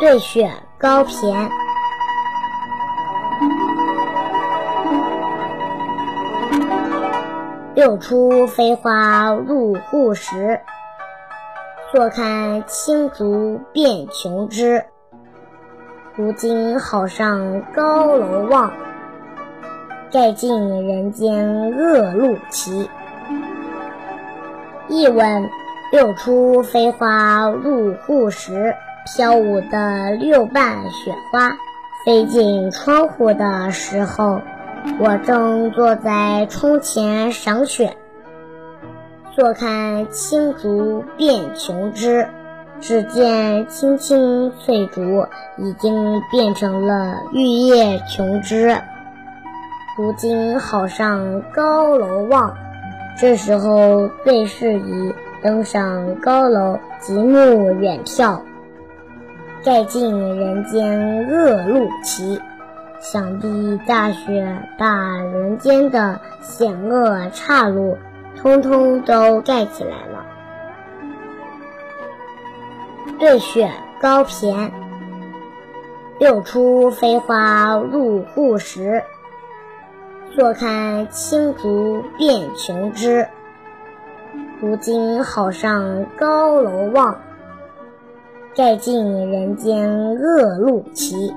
对雪高骈。六出飞花入户时，坐看青竹变琼枝。如今好上高楼望，盖尽人间恶路奇。译文：六出飞花入户时，飘舞的六瓣雪花飞进窗户的时候。我正坐在窗前赏雪，坐看青竹变琼枝。只见青青翠竹已经变成了玉叶琼枝。如今好上高楼望，这时候最适宜登上高楼极目远眺，盖尽人间恶路奇。想必大雪把人间的险恶岔路，通通都盖起来了。对雪高骈。六出飞花入户时，坐看青竹变琼枝，如今好上高楼望，盖尽人间恶路歧。